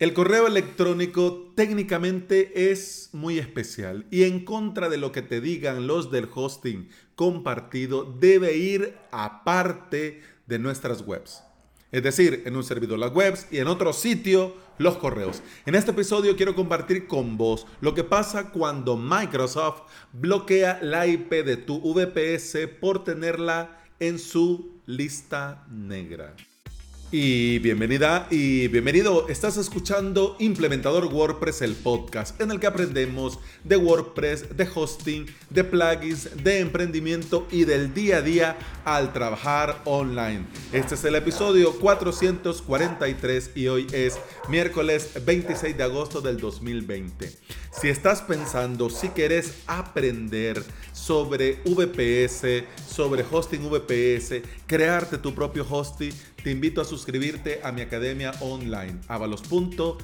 El correo electrónico técnicamente es muy especial y en contra de lo que te digan los del hosting compartido, debe ir aparte de nuestras webs. Es decir, en un servidor las webs y en otro sitio los correos. En este episodio quiero compartir con vos lo que pasa cuando Microsoft bloquea la IP de tu VPS por tenerla en su lista negra. Y bienvenida y bienvenido. Estás escuchando Implementador WordPress, el podcast en el que aprendemos de WordPress, de hosting, de plugins, de emprendimiento y del día a día al trabajar online. Este es el episodio 443 y hoy es miércoles 26 de agosto del 2020. Si estás pensando, si quieres aprender sobre VPS, sobre hosting VPS, crearte tu propio hosting, te invito a suscribirte a mi academia online, avalos.sv.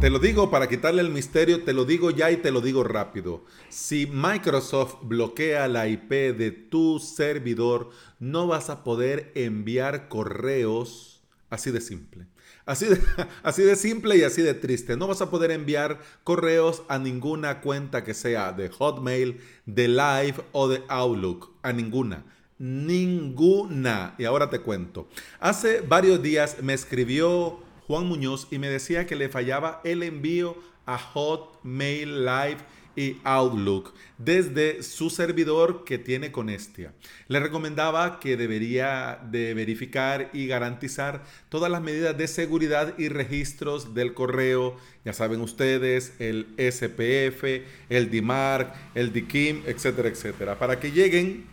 Te lo digo para quitarle el misterio, te lo digo ya y te lo digo rápido. Si Microsoft bloquea la IP de tu servidor, no vas a poder enviar correos así de simple. Así de, así de simple y así de triste. No vas a poder enviar correos a ninguna cuenta que sea de Hotmail, de Live o de Outlook. A ninguna. Ninguna. Y ahora te cuento. Hace varios días me escribió Juan Muñoz y me decía que le fallaba el envío a Hotmail Live y Outlook desde su servidor que tiene con Estia. Le recomendaba que debería de verificar y garantizar todas las medidas de seguridad y registros del correo, ya saben ustedes, el SPF, el DMARC, el DKIM, etcétera, etcétera, para que lleguen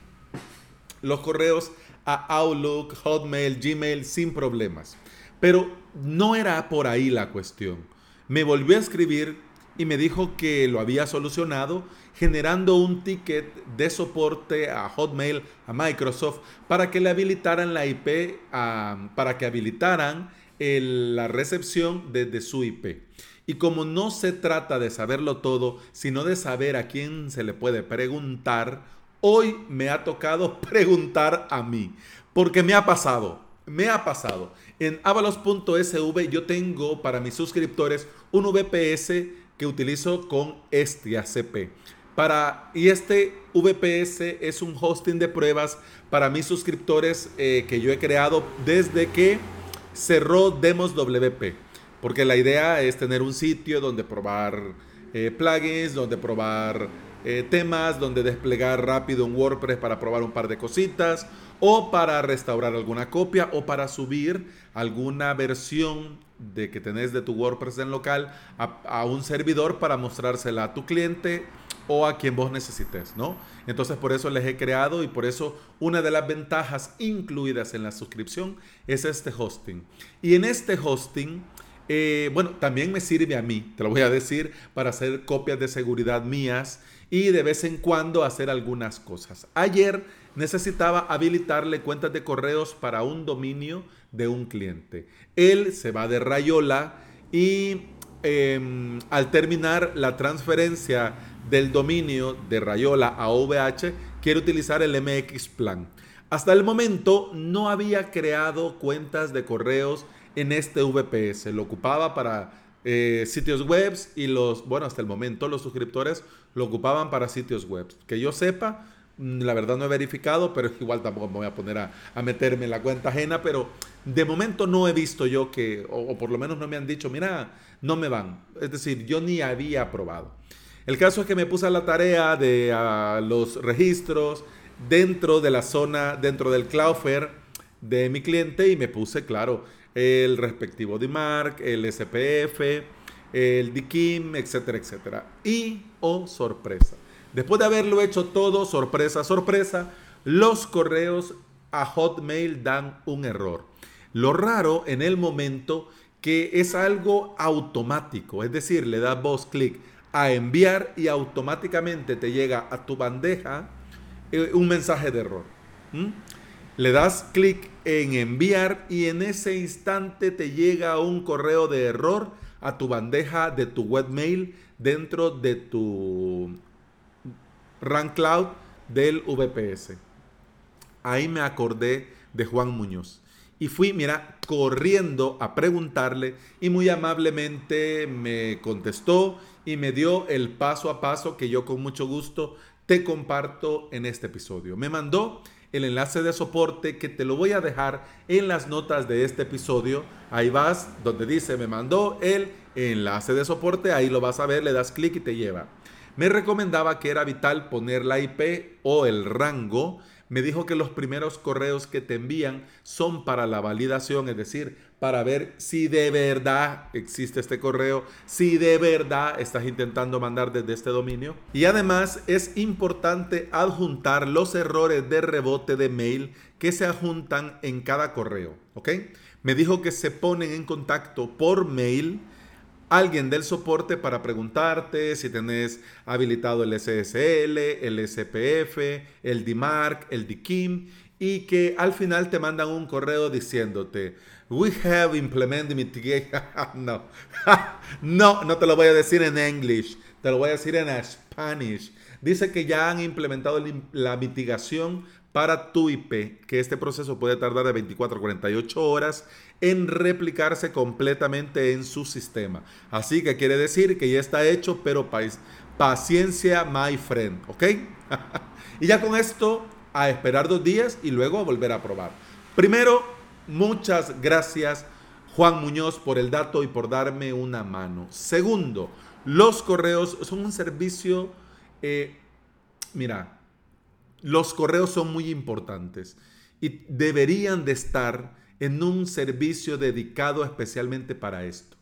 los correos a Outlook, Hotmail, Gmail sin problemas. Pero no era por ahí la cuestión. Me volvió a escribir y me dijo que lo había solucionado generando un ticket de soporte a Hotmail, a Microsoft, para que le habilitaran la IP, para que habilitaran la recepción desde su IP. Y como no se trata de saberlo todo, sino de saber a quién se le puede preguntar, hoy me ha tocado preguntar a mí, porque me ha pasado, me ha pasado. En avalos.sv yo tengo para mis suscriptores un VPS que utilizo con este ACP. Para, y este VPS es un hosting de pruebas para mis suscriptores eh, que yo he creado desde que cerró Demos WP. Porque la idea es tener un sitio donde probar eh, plugins, donde probar eh, temas, donde desplegar rápido un WordPress para probar un par de cositas, o para restaurar alguna copia, o para subir alguna versión de que tenés de tu WordPress en local a, un servidor para mostrársela a tu cliente o a quien vos necesites, ¿no? Entonces por eso les he creado y por eso una de las ventajas incluidas en la suscripción es este hosting. Y en este hosting, eh, bueno, también me sirve a mí, te lo voy a decir, para hacer copias de seguridad mías y de vez en cuando hacer algunas cosas. Ayer necesitaba habilitarle cuentas de correos para un dominio de un cliente. Él se va de Rayola y em, al terminar la transferencia del dominio de Rayola a OVH, quiere utilizar el MX Plan. Hasta el momento no había creado cuentas de correos en este VPS. Lo ocupaba para eh, sitios web y los, bueno, hasta el momento los suscriptores lo ocupaban para sitios web. Que yo sepa, mm, la verdad no he verificado, pero igual tampoco me voy a poner a, meterme en la cuenta ajena, pero de momento no he visto yo que, o, por lo menos no me han dicho, mira, no me van. Es decir, yo ni había probado. El caso es que me puse a la tarea de los registros dentro de la zona, dentro del Cloudflare de mi cliente y me puse, claro, el respectivo DMARC, el SPF, el DKIM, etcétera, etcétera. Y, oh sorpresa, después de haberlo hecho todo, sorpresa, sorpresa, los correos a Hotmail dan un error. Lo raro en el momento que es algo automático, es decir, le das vos clic a enviar y automáticamente te llega a tu bandeja eh, un mensaje de error. Le das clic en enviar y en ese instante te llega un correo de error a tu bandeja de tu webmail dentro de tu Run Cloud del VPS. ahí me acordé de Juan Muñoz. Y fui, mira, corriendo a preguntarle y muy amablemente me contestó y me dio el paso a paso que yo con mucho gusto te comparto en este episodio. Me mandó el enlace de soporte que te lo voy a dejar en las notas de este episodio. Ahí vas donde dice me mandó el enlace de soporte, ahí lo vas a ver, le das clic y te lleva. Me recomendaba que era vital poner la IP o el rango me dijo que los primeros correos que te envían son para la validación, es decir, para ver si de verdad existe este correo, si de verdad estás intentando mandar desde este dominio. Y además es importante adjuntar los errores de rebote de mail que se adjuntan en cada correo, ¿ok? Me dijo que se ponen en contacto por mail alguien del soporte para preguntarte si tenés habilitado el SSL, el SPF, el DMARC, el DKIM y que al final te mandan un correo diciéndote, we have implemented mitigation. no, no, no te lo voy a decir en English, te lo voy a decir en Spanish. Dice que ya han implementado la mitigación para tu IP, que este proceso puede tardar de 24 a 48 horas en replicarse completamente en su sistema. Así que quiere decir que ya está hecho, pero paciencia, my friend, ¿ok? y ya con esto, a esperar dos días y luego a volver a probar. Primero, muchas gracias Juan Muñoz por el dato y por darme una mano. Segundo, los correos son un servicio, eh, mira, los correos son muy importantes y deberían de estar en un servicio dedicado especialmente para esto.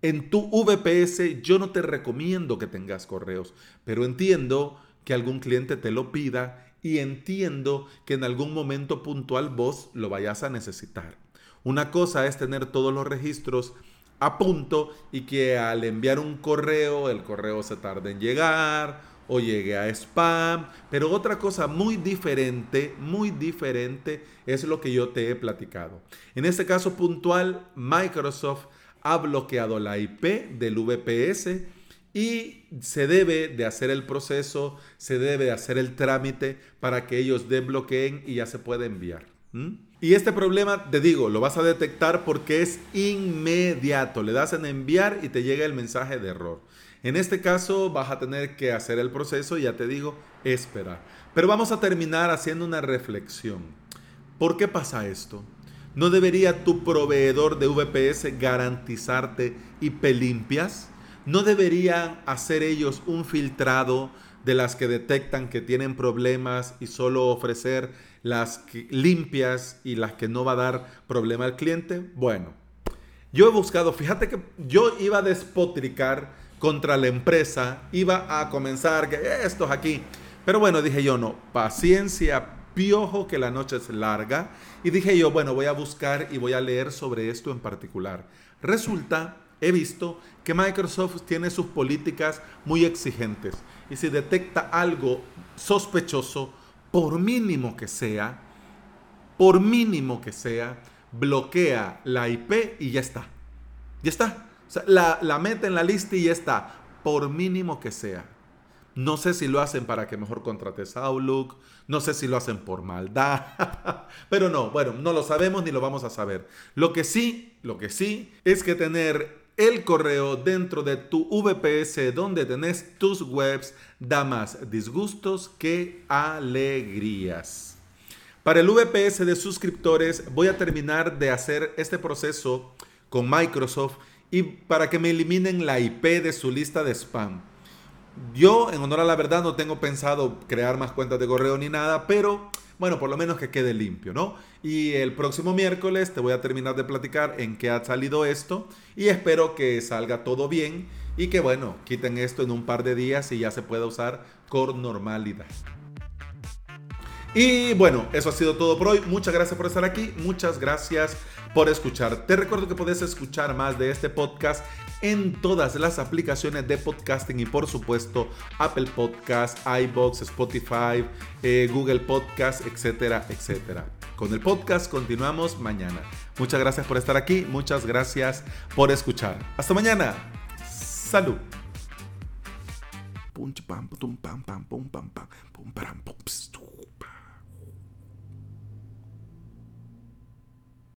En tu VPS yo no te recomiendo que tengas correos, pero entiendo que algún cliente te lo pida y entiendo que en algún momento puntual vos lo vayas a necesitar. Una cosa es tener todos los registros a punto y que al enviar un correo el correo se tarde en llegar o llegue a spam. Pero otra cosa muy diferente, muy diferente es lo que yo te he platicado. En este caso puntual, Microsoft ha bloqueado la IP del VPS y se debe de hacer el proceso, se debe de hacer el trámite para que ellos desbloqueen y ya se puede enviar. Y este problema, te digo, lo vas a detectar porque es inmediato. Le das en enviar y te llega el mensaje de error. En este caso vas a tener que hacer el proceso, ya te digo, esperar. Pero vamos a terminar haciendo una reflexión. ¿Por qué pasa esto? ¿No debería tu proveedor de VPS garantizarte IP limpias? ¿No deberían hacer ellos un filtrado de las que detectan que tienen problemas y solo ofrecer las limpias y las que no va a dar problema al cliente? Bueno, yo he buscado, fíjate que yo iba a despotricar contra la empresa, iba a comenzar que estos aquí. Pero bueno, dije yo, no, paciencia, piojo, que la noche es larga. Y dije yo, bueno, voy a buscar y voy a leer sobre esto en particular. Resulta, he visto que Microsoft tiene sus políticas muy exigentes. Y si detecta algo sospechoso, por mínimo que sea, por mínimo que sea, bloquea la IP y ya está. Ya está la, mete en la lista y ya está, por mínimo que sea. No sé si lo hacen para que mejor contrates Outlook, no sé si lo hacen por maldad, pero no, bueno, no lo sabemos ni lo vamos a saber. Lo que sí, lo que sí es que tener el correo dentro de tu VPS donde tenés tus webs da más disgustos que alegrías. Para el VPS de suscriptores voy a terminar de hacer este proceso con Microsoft y para que me eliminen la IP de su lista de spam. Yo, en honor a la verdad, no tengo pensado crear más cuentas de correo ni nada, pero bueno, por lo menos que quede limpio, ¿no? Y el próximo miércoles te voy a terminar de platicar en qué ha salido esto y espero que salga todo bien y que, bueno, quiten esto en un par de días y ya se pueda usar con normalidad. Y bueno, eso ha sido todo por hoy. Muchas gracias por estar aquí. Muchas gracias por escuchar. Te recuerdo que puedes escuchar más de este podcast en todas las aplicaciones de podcasting y por supuesto Apple Podcast, iBox, Spotify, eh, Google Podcast, etcétera, etcétera. Con el podcast continuamos mañana. Muchas gracias por estar aquí. Muchas gracias por escuchar. Hasta mañana. Salud. pum pam pum pam